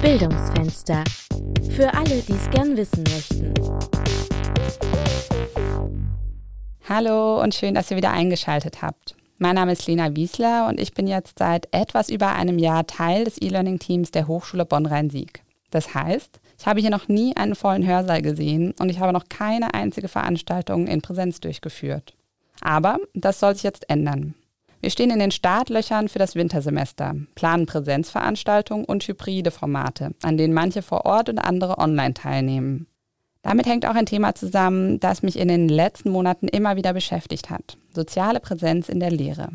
Bildungsfenster. Für alle, die es gern wissen möchten. Hallo und schön, dass ihr wieder eingeschaltet habt. Mein Name ist Lena Wiesler und ich bin jetzt seit etwas über einem Jahr Teil des E-Learning-Teams der Hochschule Bonn-Rhein-Sieg. Das heißt, ich habe hier noch nie einen vollen Hörsaal gesehen und ich habe noch keine einzige Veranstaltung in Präsenz durchgeführt. Aber das soll sich jetzt ändern. Wir stehen in den Startlöchern für das Wintersemester, planen Präsenzveranstaltungen und hybride Formate, an denen manche vor Ort und andere online teilnehmen. Damit hängt auch ein Thema zusammen, das mich in den letzten Monaten immer wieder beschäftigt hat. Soziale Präsenz in der Lehre.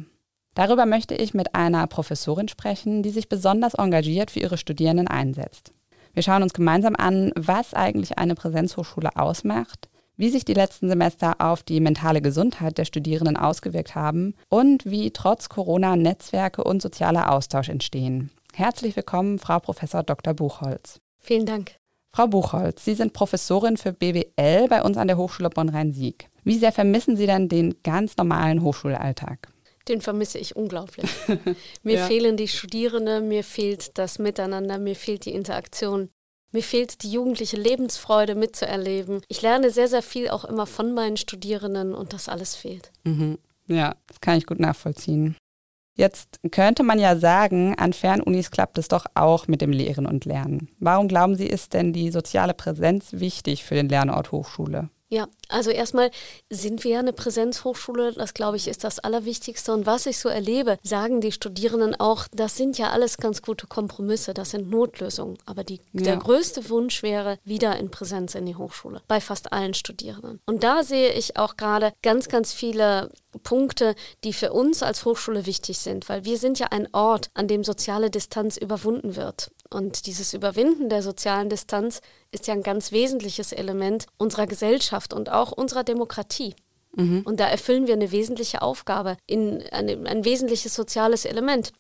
Darüber möchte ich mit einer Professorin sprechen, die sich besonders engagiert für ihre Studierenden einsetzt. Wir schauen uns gemeinsam an, was eigentlich eine Präsenzhochschule ausmacht, wie sich die letzten Semester auf die mentale Gesundheit der Studierenden ausgewirkt haben und wie trotz Corona Netzwerke und sozialer Austausch entstehen. Herzlich willkommen, Frau Prof. Dr. Buchholz. Vielen Dank. Frau Buchholz, Sie sind Professorin für BWL bei uns an der Hochschule Bonn-Rhein-Sieg. Wie sehr vermissen Sie denn den ganz normalen Hochschulalltag? Den vermisse ich unglaublich. mir ja. fehlen die Studierenden, mir fehlt das Miteinander, mir fehlt die Interaktion. Mir fehlt die jugendliche Lebensfreude mitzuerleben. Ich lerne sehr, sehr viel auch immer von meinen Studierenden und das alles fehlt. Mhm. Ja, das kann ich gut nachvollziehen. Jetzt könnte man ja sagen, an Fernunis klappt es doch auch mit dem Lehren und Lernen. Warum glauben Sie, ist denn die soziale Präsenz wichtig für den Lernort Hochschule? Ja, also erstmal sind wir ja eine Präsenzhochschule, das glaube ich ist das Allerwichtigste. Und was ich so erlebe, sagen die Studierenden auch, das sind ja alles ganz gute Kompromisse, das sind Notlösungen. Aber die, ja. der größte Wunsch wäre wieder in Präsenz in die Hochschule, bei fast allen Studierenden. Und da sehe ich auch gerade ganz, ganz viele Punkte, die für uns als Hochschule wichtig sind, weil wir sind ja ein Ort, an dem soziale Distanz überwunden wird. Und dieses Überwinden der sozialen Distanz ist ja ein ganz wesentliches Element unserer Gesellschaft und auch unserer Demokratie. Mhm. Und da erfüllen wir eine wesentliche Aufgabe, in eine, ein wesentliches soziales Element.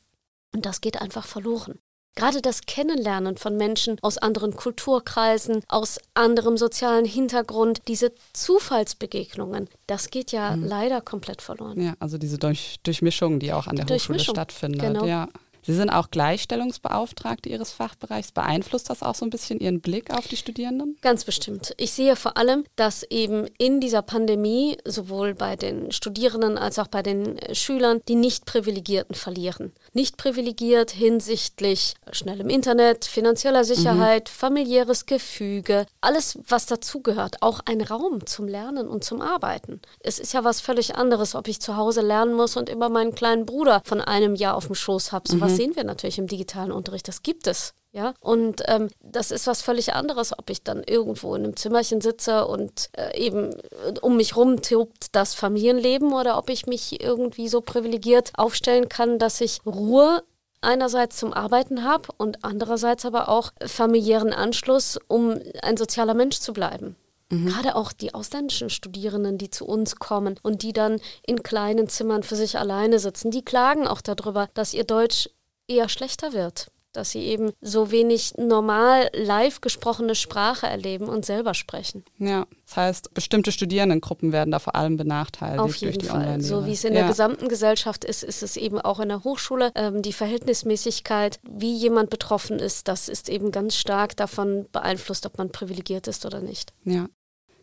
Und das geht einfach verloren. Gerade das Kennenlernen von Menschen aus anderen Kulturkreisen, aus anderem sozialen Hintergrund, diese Zufallsbegegnungen, das geht ja mhm. leider komplett verloren. Ja, also diese Durch Durchmischung, die auch an der Hochschule stattfindet. Genau. Ja. Sie sind auch Gleichstellungsbeauftragte Ihres Fachbereichs. Beeinflusst das auch so ein bisschen Ihren Blick auf die Studierenden? Ganz bestimmt. Ich sehe vor allem, dass eben in dieser Pandemie sowohl bei den Studierenden als auch bei den Schülern die Nicht-Privilegierten verlieren. Nicht privilegiert hinsichtlich schnellem Internet, finanzieller Sicherheit, mhm. familiäres Gefüge, alles, was dazugehört. Auch ein Raum zum Lernen und zum Arbeiten. Es ist ja was völlig anderes, ob ich zu Hause lernen muss und immer meinen kleinen Bruder von einem Jahr auf dem Schoß habe. So mhm sehen wir natürlich im digitalen Unterricht. Das gibt es. Ja, und ähm, das ist was völlig anderes, ob ich dann irgendwo in einem Zimmerchen sitze und äh, eben äh, um mich rum tobt das Familienleben oder ob ich mich irgendwie so privilegiert aufstellen kann, dass ich Ruhe einerseits zum Arbeiten habe und andererseits aber auch familiären Anschluss, um ein sozialer Mensch zu bleiben. Mhm. Gerade auch die ausländischen Studierenden, die zu uns kommen und die dann in kleinen Zimmern für sich alleine sitzen, die klagen auch darüber, dass ihr Deutsch eher schlechter wird, dass sie eben so wenig normal live gesprochene Sprache erleben und selber sprechen. Ja, das heißt, bestimmte Studierendengruppen werden da vor allem benachteiligt. Auf jeden Fall. So wie es in ja. der gesamten Gesellschaft ist, ist es eben auch in der Hochschule. Ähm, die Verhältnismäßigkeit, wie jemand betroffen ist, das ist eben ganz stark davon beeinflusst, ob man privilegiert ist oder nicht. Ja.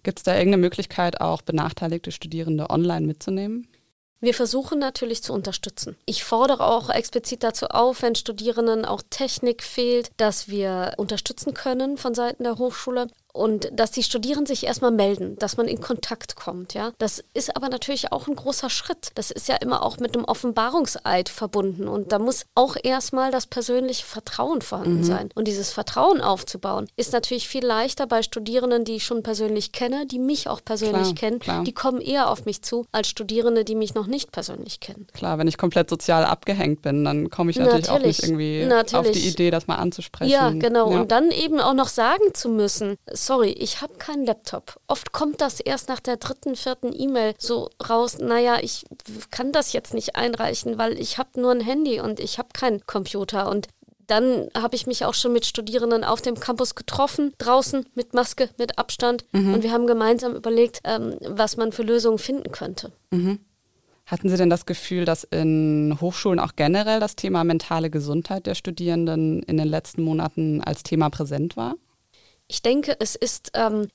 Gibt es da irgendeine Möglichkeit, auch benachteiligte Studierende online mitzunehmen? Wir versuchen natürlich zu unterstützen. Ich fordere auch explizit dazu auf, wenn Studierenden auch Technik fehlt, dass wir unterstützen können von Seiten der Hochschule und dass die Studierenden sich erstmal melden, dass man in Kontakt kommt, ja. Das ist aber natürlich auch ein großer Schritt. Das ist ja immer auch mit einem Offenbarungseid verbunden und da muss auch erstmal das persönliche Vertrauen vorhanden mhm. sein. Und dieses Vertrauen aufzubauen, ist natürlich viel leichter bei Studierenden, die ich schon persönlich kenne, die mich auch persönlich klar, kennen. Klar. Die kommen eher auf mich zu als Studierende, die mich noch nicht persönlich kennen. Klar, wenn ich komplett sozial abgehängt bin, dann komme ich natürlich, natürlich, auch nicht irgendwie natürlich. auf die Idee, das mal anzusprechen. Ja, genau. Ja. Und dann eben auch noch sagen zu müssen, sorry, ich habe keinen Laptop. Oft kommt das erst nach der dritten, vierten E-Mail so raus, naja, ich kann das jetzt nicht einreichen, weil ich habe nur ein Handy und ich habe keinen Computer. Und dann habe ich mich auch schon mit Studierenden auf dem Campus getroffen, draußen mit Maske, mit Abstand. Mhm. Und wir haben gemeinsam überlegt, ähm, was man für Lösungen finden könnte. Mhm. Hatten Sie denn das Gefühl, dass in Hochschulen auch generell das Thema mentale Gesundheit der Studierenden in den letzten Monaten als Thema präsent war? Ich denke, es ist ähm,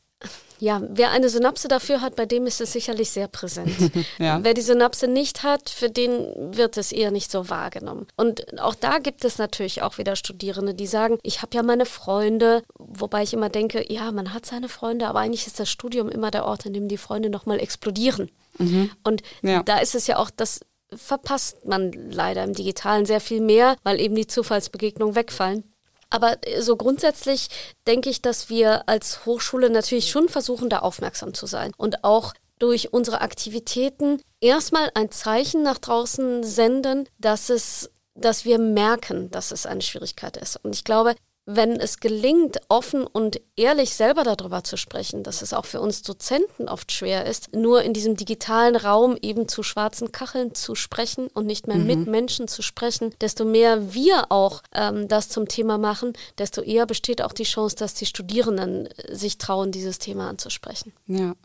ja, wer eine Synapse dafür hat, bei dem ist es sicherlich sehr präsent. ja. Wer die Synapse nicht hat, für den wird es eher nicht so wahrgenommen. Und auch da gibt es natürlich auch wieder Studierende, die sagen, ich habe ja meine Freunde, wobei ich immer denke, ja, man hat seine Freunde, aber eigentlich ist das Studium immer der Ort, in dem die Freunde nochmal explodieren. Mhm. Und ja. da ist es ja auch, das verpasst man leider im Digitalen sehr viel mehr, weil eben die Zufallsbegegnungen wegfallen. Aber äh, so grundsätzlich denke ich, dass wir als Hochschule natürlich schon versuchen, da aufmerksam zu sein und auch durch unsere Aktivitäten erstmal ein Zeichen nach draußen senden, dass es dass wir merken, dass es eine Schwierigkeit ist. Und ich glaube, wenn es gelingt, offen und ehrlich selber darüber zu sprechen, dass es auch für uns Dozenten oft schwer ist, nur in diesem digitalen Raum eben zu schwarzen Kacheln zu sprechen und nicht mehr mhm. mit Menschen zu sprechen, desto mehr wir auch ähm, das zum Thema machen, desto eher besteht auch die Chance, dass die Studierenden sich trauen, dieses Thema anzusprechen. Ja.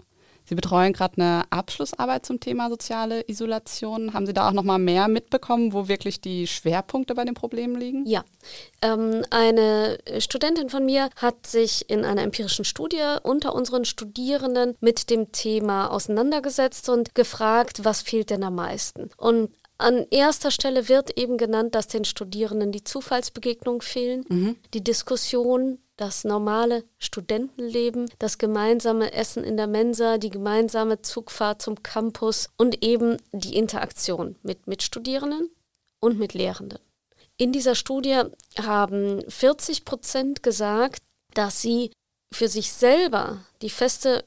Sie betreuen gerade eine Abschlussarbeit zum Thema soziale Isolation. Haben Sie da auch noch mal mehr mitbekommen, wo wirklich die Schwerpunkte bei den Problemen liegen? Ja, ähm, eine Studentin von mir hat sich in einer empirischen Studie unter unseren Studierenden mit dem Thema auseinandergesetzt und gefragt, was fehlt denn am meisten? Und an erster Stelle wird eben genannt, dass den Studierenden die Zufallsbegegnungen fehlen, mhm. die Diskussion das normale Studentenleben, das gemeinsame Essen in der Mensa, die gemeinsame Zugfahrt zum Campus und eben die Interaktion mit Mitstudierenden und mit Lehrenden. In dieser Studie haben 40 Prozent gesagt, dass sie für sich selber die feste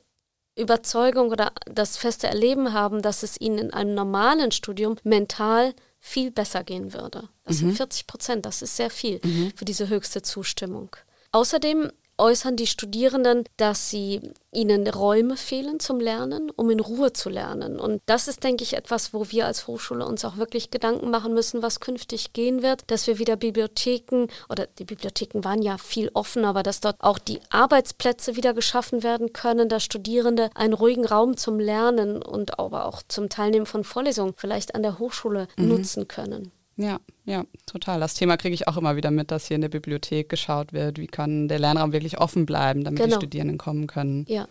Überzeugung oder das feste Erleben haben, dass es ihnen in einem normalen Studium mental viel besser gehen würde. Das mhm. sind 40 Prozent, das ist sehr viel mhm. für diese höchste Zustimmung. Außerdem äußern die Studierenden, dass sie ihnen Räume fehlen zum Lernen, um in Ruhe zu lernen. Und das ist, denke ich, etwas, wo wir als Hochschule uns auch wirklich Gedanken machen müssen, was künftig gehen wird, dass wir wieder Bibliotheken oder die Bibliotheken waren ja viel offen, aber dass dort auch die Arbeitsplätze wieder geschaffen werden können, dass Studierende einen ruhigen Raum zum Lernen und aber auch zum Teilnehmen von Vorlesungen vielleicht an der Hochschule mhm. nutzen können. Ja, ja, total. Das Thema kriege ich auch immer wieder mit, dass hier in der Bibliothek geschaut wird, wie kann der Lernraum wirklich offen bleiben, damit genau. die Studierenden kommen können. Ja.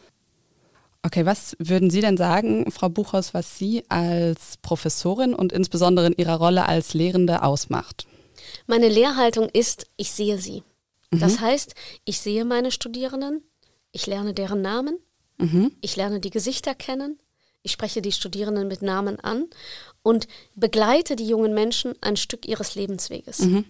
Okay, was würden Sie denn sagen, Frau Buchhaus, was Sie als Professorin und insbesondere in Ihrer Rolle als Lehrende ausmacht? Meine Lehrhaltung ist, ich sehe sie. Mhm. Das heißt, ich sehe meine Studierenden, ich lerne deren Namen, mhm. ich lerne die Gesichter kennen, ich spreche die Studierenden mit Namen an und begleite die jungen Menschen ein Stück ihres Lebensweges. Mhm.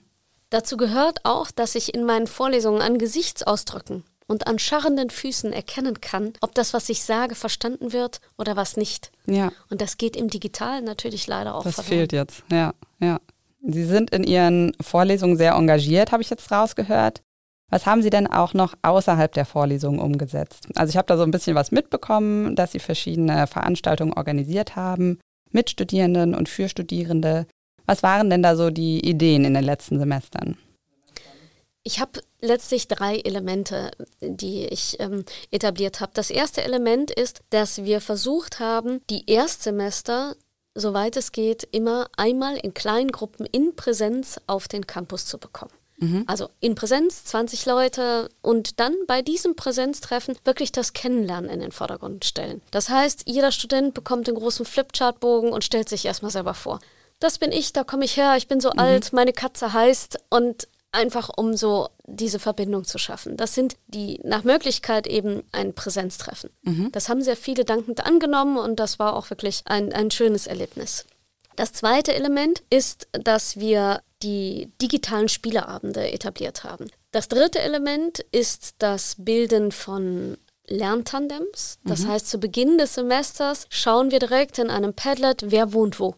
Dazu gehört auch, dass ich in meinen Vorlesungen an Gesichtsausdrücken und an scharrenden Füßen erkennen kann, ob das, was ich sage, verstanden wird oder was nicht. Ja. Und das geht im Digitalen natürlich leider auch Das verloren. fehlt jetzt, ja, ja. Sie sind in Ihren Vorlesungen sehr engagiert, habe ich jetzt rausgehört. Was haben Sie denn auch noch außerhalb der Vorlesungen umgesetzt? Also ich habe da so ein bisschen was mitbekommen, dass Sie verschiedene Veranstaltungen organisiert haben mit Studierenden und für Studierende. Was waren denn da so die Ideen in den letzten Semestern? Ich habe letztlich drei Elemente, die ich ähm, etabliert habe. Das erste Element ist, dass wir versucht haben, die Erstsemester, soweit es geht, immer einmal in kleinen Gruppen in Präsenz auf den Campus zu bekommen. Mhm. Also in Präsenz 20 Leute und dann bei diesem Präsenztreffen wirklich das Kennenlernen in den Vordergrund stellen. Das heißt, jeder Student bekommt einen großen Flipchartbogen und stellt sich erstmal selber vor. Das bin ich, da komme ich her, ich bin so mhm. alt, meine Katze heißt und einfach um so diese Verbindung zu schaffen. Das sind die nach Möglichkeit eben ein Präsenztreffen. Mhm. Das haben sehr viele dankend angenommen und das war auch wirklich ein, ein schönes Erlebnis. Das zweite Element ist, dass wir die digitalen Spieleabende etabliert haben. Das dritte Element ist das Bilden von Lerntandems. Das mhm. heißt, zu Beginn des Semesters schauen wir direkt in einem Padlet, wer wohnt wo.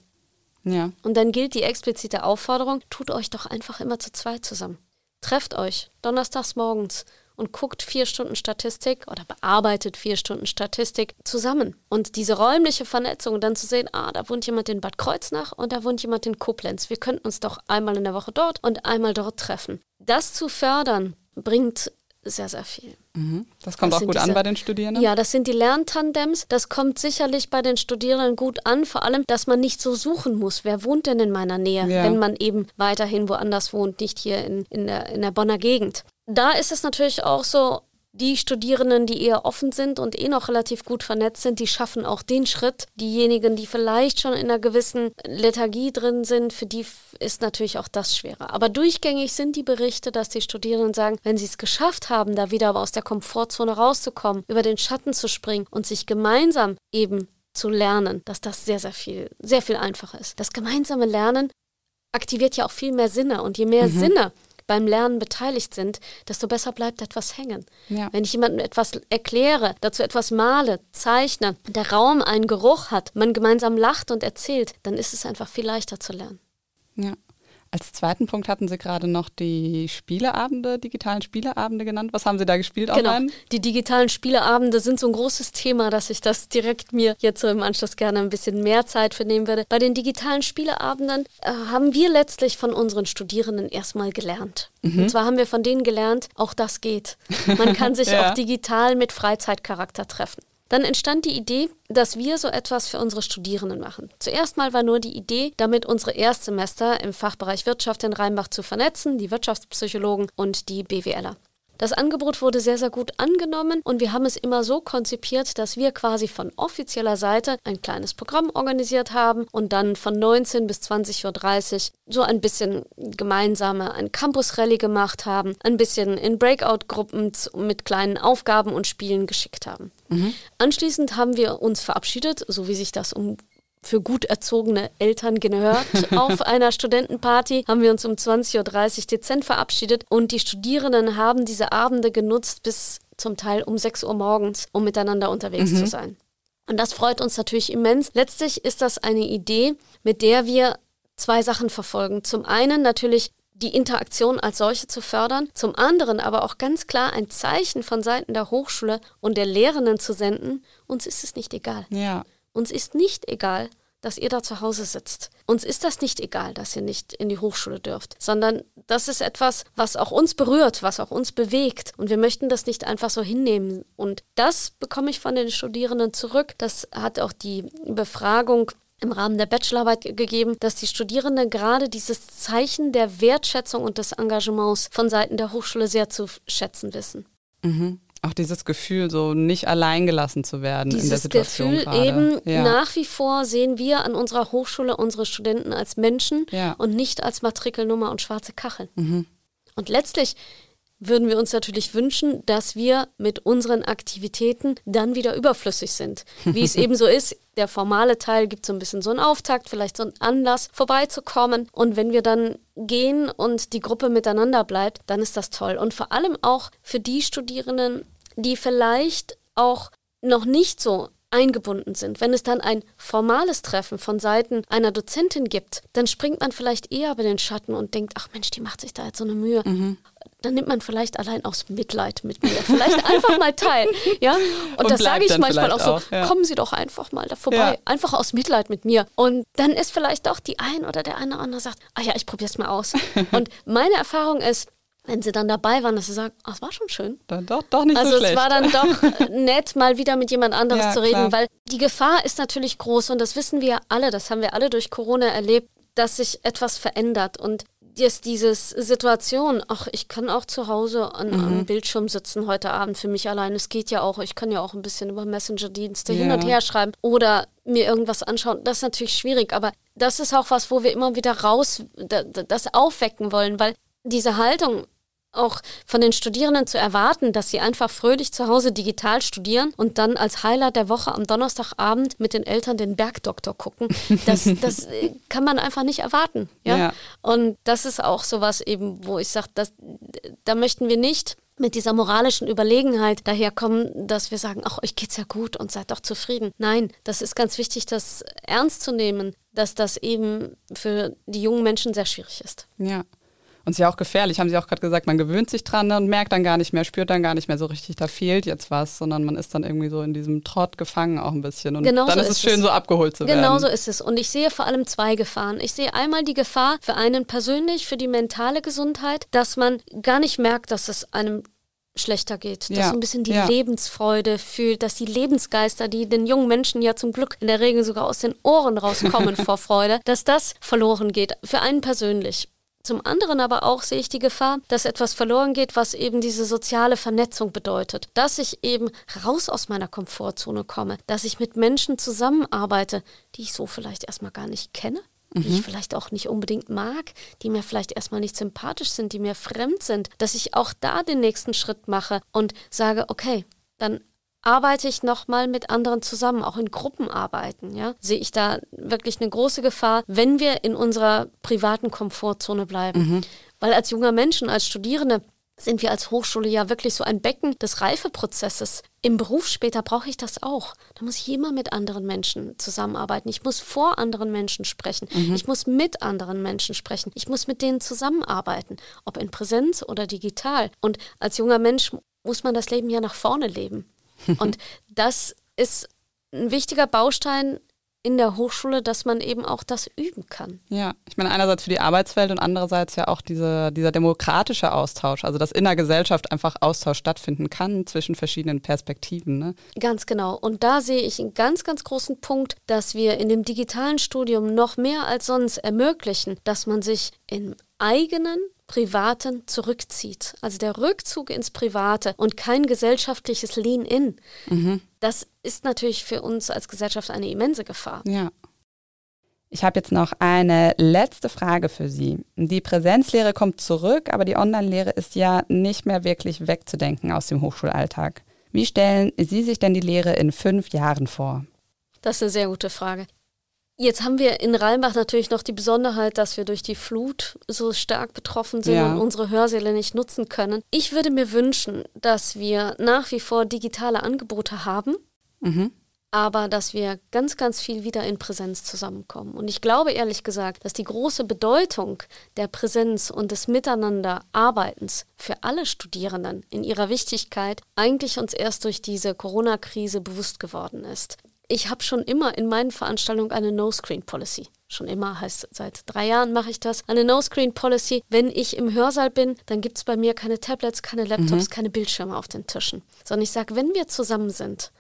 Ja. Und dann gilt die explizite Aufforderung, tut euch doch einfach immer zu zweit zusammen. Trefft euch donnerstags morgens und guckt vier Stunden Statistik oder bearbeitet vier Stunden Statistik zusammen. Und diese räumliche Vernetzung, dann zu sehen, ah, da wohnt jemand in Bad Kreuznach und da wohnt jemand in Koblenz. Wir könnten uns doch einmal in der Woche dort und einmal dort treffen. Das zu fördern, bringt sehr, sehr viel. Mhm. Das kommt das auch gut diese, an bei den Studierenden? Ja, das sind die Lerntandems. Das kommt sicherlich bei den Studierenden gut an, vor allem, dass man nicht so suchen muss, wer wohnt denn in meiner Nähe, ja. wenn man eben weiterhin woanders wohnt, nicht hier in, in, der, in der Bonner Gegend. Da ist es natürlich auch so, die Studierenden, die eher offen sind und eh noch relativ gut vernetzt sind, die schaffen auch den Schritt. Diejenigen, die vielleicht schon in einer gewissen Lethargie drin sind, für die ist natürlich auch das schwerer. Aber durchgängig sind die Berichte, dass die Studierenden sagen, wenn sie es geschafft haben, da wieder aus der Komfortzone rauszukommen, über den Schatten zu springen und sich gemeinsam eben zu lernen, dass das sehr, sehr viel, sehr viel einfacher ist. Das gemeinsame Lernen aktiviert ja auch viel mehr Sinne und je mehr mhm. Sinne beim Lernen beteiligt sind, desto besser bleibt etwas hängen. Ja. Wenn ich jemandem etwas erkläre, dazu etwas male, zeichne, der Raum einen Geruch hat, man gemeinsam lacht und erzählt, dann ist es einfach viel leichter zu lernen. Ja. Als zweiten Punkt hatten Sie gerade noch die Spieleabende, digitalen Spieleabende genannt. Was haben Sie da gespielt genau. online? Die digitalen Spieleabende sind so ein großes Thema, dass ich das direkt mir jetzt so im Anschluss gerne ein bisschen mehr Zeit für nehmen würde. Bei den digitalen Spieleabenden äh, haben wir letztlich von unseren Studierenden erstmal gelernt. Mhm. Und zwar haben wir von denen gelernt, auch das geht. Man kann sich ja. auch digital mit Freizeitcharakter treffen. Dann entstand die Idee, dass wir so etwas für unsere Studierenden machen. Zuerst mal war nur die Idee, damit unsere Erstsemester im Fachbereich Wirtschaft in Rheinbach zu vernetzen, die Wirtschaftspsychologen und die BWLer. Das Angebot wurde sehr, sehr gut angenommen und wir haben es immer so konzipiert, dass wir quasi von offizieller Seite ein kleines Programm organisiert haben und dann von 19 bis 20.30 Uhr so ein bisschen gemeinsame ein Campus-Rallye gemacht haben, ein bisschen in Breakout-Gruppen mit kleinen Aufgaben und Spielen geschickt haben. Mhm. Anschließend haben wir uns verabschiedet, so wie sich das um für gut erzogene Eltern gehört. Auf einer Studentenparty haben wir uns um 20.30 Uhr dezent verabschiedet und die Studierenden haben diese Abende genutzt bis zum Teil um 6 Uhr morgens, um miteinander unterwegs mhm. zu sein. Und das freut uns natürlich immens. Letztlich ist das eine Idee, mit der wir zwei Sachen verfolgen. Zum einen natürlich die Interaktion als solche zu fördern, zum anderen aber auch ganz klar ein Zeichen von Seiten der Hochschule und der Lehrenden zu senden, uns ist es nicht egal. Ja. Uns ist nicht egal, dass ihr da zu Hause sitzt. Uns ist das nicht egal, dass ihr nicht in die Hochschule dürft, sondern das ist etwas, was auch uns berührt, was auch uns bewegt. Und wir möchten das nicht einfach so hinnehmen. Und das bekomme ich von den Studierenden zurück. Das hat auch die Befragung im Rahmen der Bachelorarbeit gegeben, dass die Studierenden gerade dieses Zeichen der Wertschätzung und des Engagements von Seiten der Hochschule sehr zu schätzen wissen. Mhm auch dieses Gefühl, so nicht alleingelassen zu werden dieses in der Situation. Gefühl gerade. eben ja. nach wie vor sehen wir an unserer Hochschule unsere Studenten als Menschen ja. und nicht als Matrikelnummer und schwarze Kacheln. Mhm. Und letztlich würden wir uns natürlich wünschen, dass wir mit unseren Aktivitäten dann wieder überflüssig sind. Wie es eben so ist, der formale Teil gibt so ein bisschen so einen Auftakt, vielleicht so einen Anlass, vorbeizukommen. Und wenn wir dann gehen und die Gruppe miteinander bleibt, dann ist das toll. Und vor allem auch für die Studierenden, die vielleicht auch noch nicht so eingebunden sind. Wenn es dann ein formales Treffen von Seiten einer Dozentin gibt, dann springt man vielleicht eher über den Schatten und denkt, ach Mensch, die macht sich da jetzt so eine Mühe. Mhm. Dann nimmt man vielleicht allein aus Mitleid mit mir. Vielleicht einfach mal teil. Ja? Und, und das sage ich manchmal auch so, auch, ja. kommen Sie doch einfach mal da vorbei. Ja. Einfach aus Mitleid mit mir. Und dann ist vielleicht doch die ein oder der eine oder andere sagt, ah ja, ich probiere es mal aus. und meine Erfahrung ist, wenn sie dann dabei waren, dass sie sagen, oh, es war schon schön. Dann doch, doch nicht also so schlecht. Also es war dann doch nett, mal wieder mit jemand anderes ja, zu reden, klar. weil die Gefahr ist natürlich groß und das wissen wir alle, das haben wir alle durch Corona erlebt, dass sich etwas verändert und jetzt diese Situation, ach, ich kann auch zu Hause an, mhm. am Bildschirm sitzen heute Abend für mich allein. Es geht ja auch, ich kann ja auch ein bisschen über Messenger-Dienste ja. hin und her schreiben oder mir irgendwas anschauen. Das ist natürlich schwierig, aber das ist auch was, wo wir immer wieder raus das aufwecken wollen, weil diese Haltung, auch von den Studierenden zu erwarten, dass sie einfach fröhlich zu Hause digital studieren und dann als Highlight der Woche am Donnerstagabend mit den Eltern den Bergdoktor gucken. Das, das äh, kann man einfach nicht erwarten. Ja? ja? Und das ist auch sowas eben, wo ich sage, da möchten wir nicht mit dieser moralischen Überlegenheit daherkommen, dass wir sagen, ach, euch geht's ja gut und seid doch zufrieden. Nein, das ist ganz wichtig, das ernst zu nehmen, dass das eben für die jungen Menschen sehr schwierig ist. Ja. Und es ist ja auch gefährlich, haben Sie auch gerade gesagt, man gewöhnt sich dran und merkt dann gar nicht mehr, spürt dann gar nicht mehr so richtig, da fehlt jetzt was, sondern man ist dann irgendwie so in diesem Trott gefangen auch ein bisschen. Und genau dann so ist es schön, es. so abgeholt zu genau werden. Genau so ist es. Und ich sehe vor allem zwei Gefahren. Ich sehe einmal die Gefahr für einen persönlich, für die mentale Gesundheit, dass man gar nicht merkt, dass es einem schlechter geht, dass Ja, so ein bisschen die ja. Lebensfreude fühlt, dass die Lebensgeister, die den jungen Menschen ja zum Glück in der Regel sogar aus den Ohren rauskommen vor Freude, dass das verloren geht, für einen persönlich. Zum anderen aber auch sehe ich die Gefahr, dass etwas verloren geht, was eben diese soziale Vernetzung bedeutet. Dass ich eben raus aus meiner Komfortzone komme, dass ich mit Menschen zusammenarbeite, die ich so vielleicht erstmal gar nicht kenne, die ich vielleicht auch nicht unbedingt mag, die mir vielleicht erstmal nicht sympathisch sind, die mir fremd sind, dass ich auch da den nächsten Schritt mache und sage, okay, dann arbeite ich nochmal mit anderen zusammen, auch in Gruppenarbeiten, ja, sehe ich da wirklich eine große Gefahr, wenn wir in unserer privaten Komfortzone bleiben. Weil als junger Mensch und als Studierende sind wir als Hochschule ja wirklich so ein Becken des Reifeprozesses. Im Beruf später brauche ich das auch. Da muss ich immer mit anderen Menschen zusammenarbeiten. Ich muss vor anderen Menschen sprechen. Ich muss mit anderen Menschen sprechen. Ich muss mit denen zusammenarbeiten, ob in Präsenz oder digital. Und als junger Mensch muss man das Leben ja nach vorne leben. Und das ist ein wichtiger Baustein in der Hochschule, dass man eben auch das üben kann. Ja, ich meine einerseits für die Arbeitswelt und andererseits ja auch diese, dieser demokratische Austausch, also dass in der Gesellschaft einfach Austausch stattfinden kann zwischen verschiedenen Perspektiven. Ne? Ganz genau. Und da sehe ich einen ganz, ganz großen Punkt, dass wir in dem digitalen Studium noch mehr als sonst ermöglichen, dass man sich im eigenen Privaten zurückzieht. Also der Rückzug ins Private und kein gesellschaftliches Lean-In. Das ist natürlich für uns als Gesellschaft eine immense Gefahr. Ja. Ich habe jetzt noch eine letzte Frage für Sie. Die Präsenzlehre kommt zurück, aber die Online-Lehre ist ja nicht mehr wirklich wegzudenken aus dem Hochschulalltag. Wie stellen Sie sich denn die Lehre in fünf Jahren vor? Das ist eine sehr gute Frage. Jetzt haben wir in Rheinbach natürlich noch die Besonderheit, dass wir durch die Flut so stark betroffen sind Ja. und unsere Hörsäle nicht nutzen können. Ich würde mir wünschen, dass wir nach wie vor digitale Angebote haben, Mhm. aber dass wir ganz, ganz viel wieder in Präsenz zusammenkommen. Und ich glaube ehrlich gesagt, dass die große Bedeutung der Präsenz und des Miteinanderarbeitens für alle Studierenden in ihrer Wichtigkeit eigentlich uns erst durch diese Corona-Krise bewusst geworden ist. Ich habe schon immer in meinen Veranstaltungen eine No-Screen-Policy. Schon immer heißt seit drei Jahren mache ich das. Eine No-Screen-Policy. Wenn ich im Hörsaal bin, dann gibt es bei mir keine Tablets, keine Laptops, keine Bildschirme auf den Tischen. Sondern ich sage, wenn wir zusammen sind,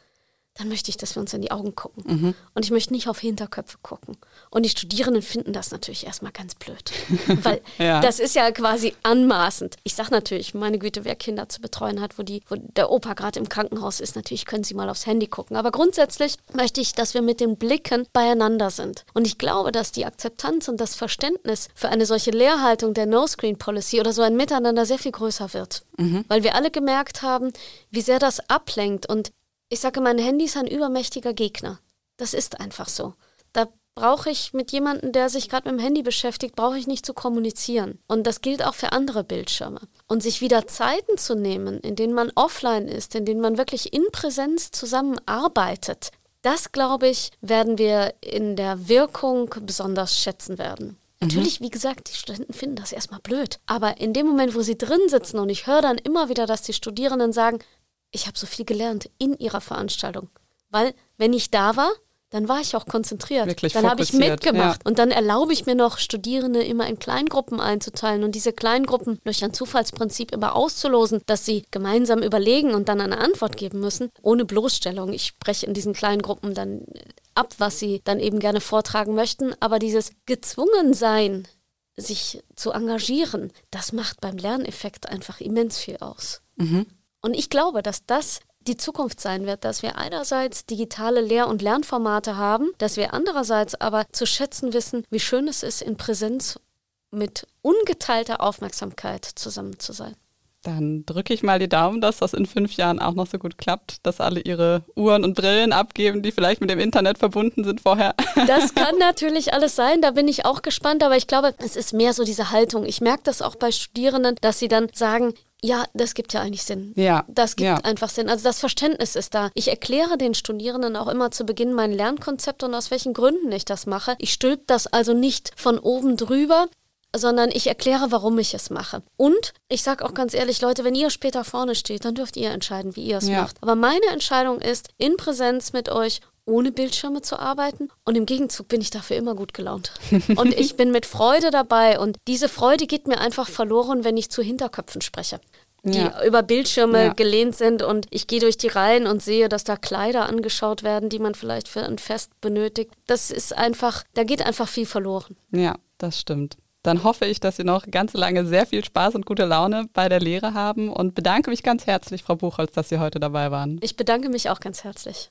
dann möchte ich, dass wir uns in die Augen gucken. Und ich möchte nicht auf Hinterköpfe gucken. Und die Studierenden finden das natürlich erstmal ganz blöd. Weil Ja. das ist ja quasi anmaßend. Ich sage natürlich, meine Güte, wer Kinder zu betreuen hat, wo, die, wo der Opa gerade im Krankenhaus ist, natürlich können sie mal aufs Handy gucken. Aber grundsätzlich möchte ich, dass wir mit den Blicken beieinander sind. Und ich glaube, dass die Akzeptanz und das Verständnis für eine solche Lehrhaltung der No-Screen-Policy oder so ein Miteinander sehr viel größer wird. Weil wir alle gemerkt haben, wie sehr das ablenkt. Und ich sage, mein Handy ist ein übermächtiger Gegner. Das ist einfach so. Da brauche ich mit jemandem, der sich gerade mit dem Handy beschäftigt, brauche ich nicht zu kommunizieren. Und das gilt auch für andere Bildschirme. Und sich wieder Zeiten zu nehmen, in denen man offline ist, in denen man wirklich in Präsenz zusammenarbeitet, das, glaube ich, werden wir in der Wirkung besonders schätzen werden. Natürlich, wie gesagt, die Studenten finden das erstmal blöd. Aber in dem Moment, wo sie drin sitzen und ich höre dann immer wieder, dass die Studierenden sagen, ich habe so viel gelernt in ihrer Veranstaltung. Weil, wenn ich da war, dann war ich auch konzentriert. Wirklich dann habe ich mitgemacht. ja. Und dann erlaube ich mir noch, Studierende immer in Kleingruppen einzuteilen und diese Kleingruppen durch ein Zufallsprinzip immer auszulosen, dass sie gemeinsam überlegen und dann eine Antwort geben müssen, ohne Bloßstellung. Ich spreche in diesen Kleingruppen dann ab, was sie dann eben gerne vortragen möchten. Aber dieses Gezwungensein, sich zu engagieren, das macht beim Lerneffekt einfach immens viel aus. Und ich glaube, dass das die Zukunft sein wird, dass wir einerseits digitale Lehr- und Lernformate haben, dass wir andererseits aber zu schätzen wissen, wie schön es ist, in Präsenz mit ungeteilter Aufmerksamkeit zusammen zu sein. Dann drücke ich mal die Daumen, dass das in fünf Jahren auch noch so gut klappt, dass alle ihre Uhren und Brillen abgeben, die vielleicht mit dem Internet verbunden sind vorher. Das kann natürlich alles sein, da bin ich auch gespannt, aber ich glaube, es ist mehr so diese Haltung. Ich merke das auch bei Studierenden, dass sie dann sagen, ja, das gibt ja eigentlich Sinn. Ja, Das gibt ja. einfach Sinn. Also das Verständnis ist da. Ich erkläre den Studierenden auch immer zu Beginn mein Lernkonzept und aus welchen Gründen ich das mache. Ich stülpe das also nicht von oben drüber, sondern ich erkläre, warum ich es mache. Und ich sage auch ganz ehrlich, Leute, wenn ihr später vorne steht, dann dürft ihr entscheiden, wie ihr es Ja. macht. Aber meine Entscheidung ist, in Präsenz mit euch ohne Bildschirme zu arbeiten und im Gegenzug bin ich dafür immer gut gelaunt. Und ich bin mit Freude dabei und diese Freude geht mir einfach verloren, wenn ich zu Hinterköpfen spreche. die Ja. über Bildschirme Ja. gelehnt sind und ich gehe durch die Reihen und sehe, dass da Kleider angeschaut werden, die man vielleicht für ein Fest benötigt. Das ist einfach, da geht einfach viel verloren. Ja, das stimmt. Dann hoffe ich, dass Sie noch ganz lange sehr viel Spaß und gute Laune bei der Lehre haben und bedanke mich ganz herzlich, Frau Buchholz, dass Sie heute dabei waren. Ich bedanke mich auch ganz herzlich.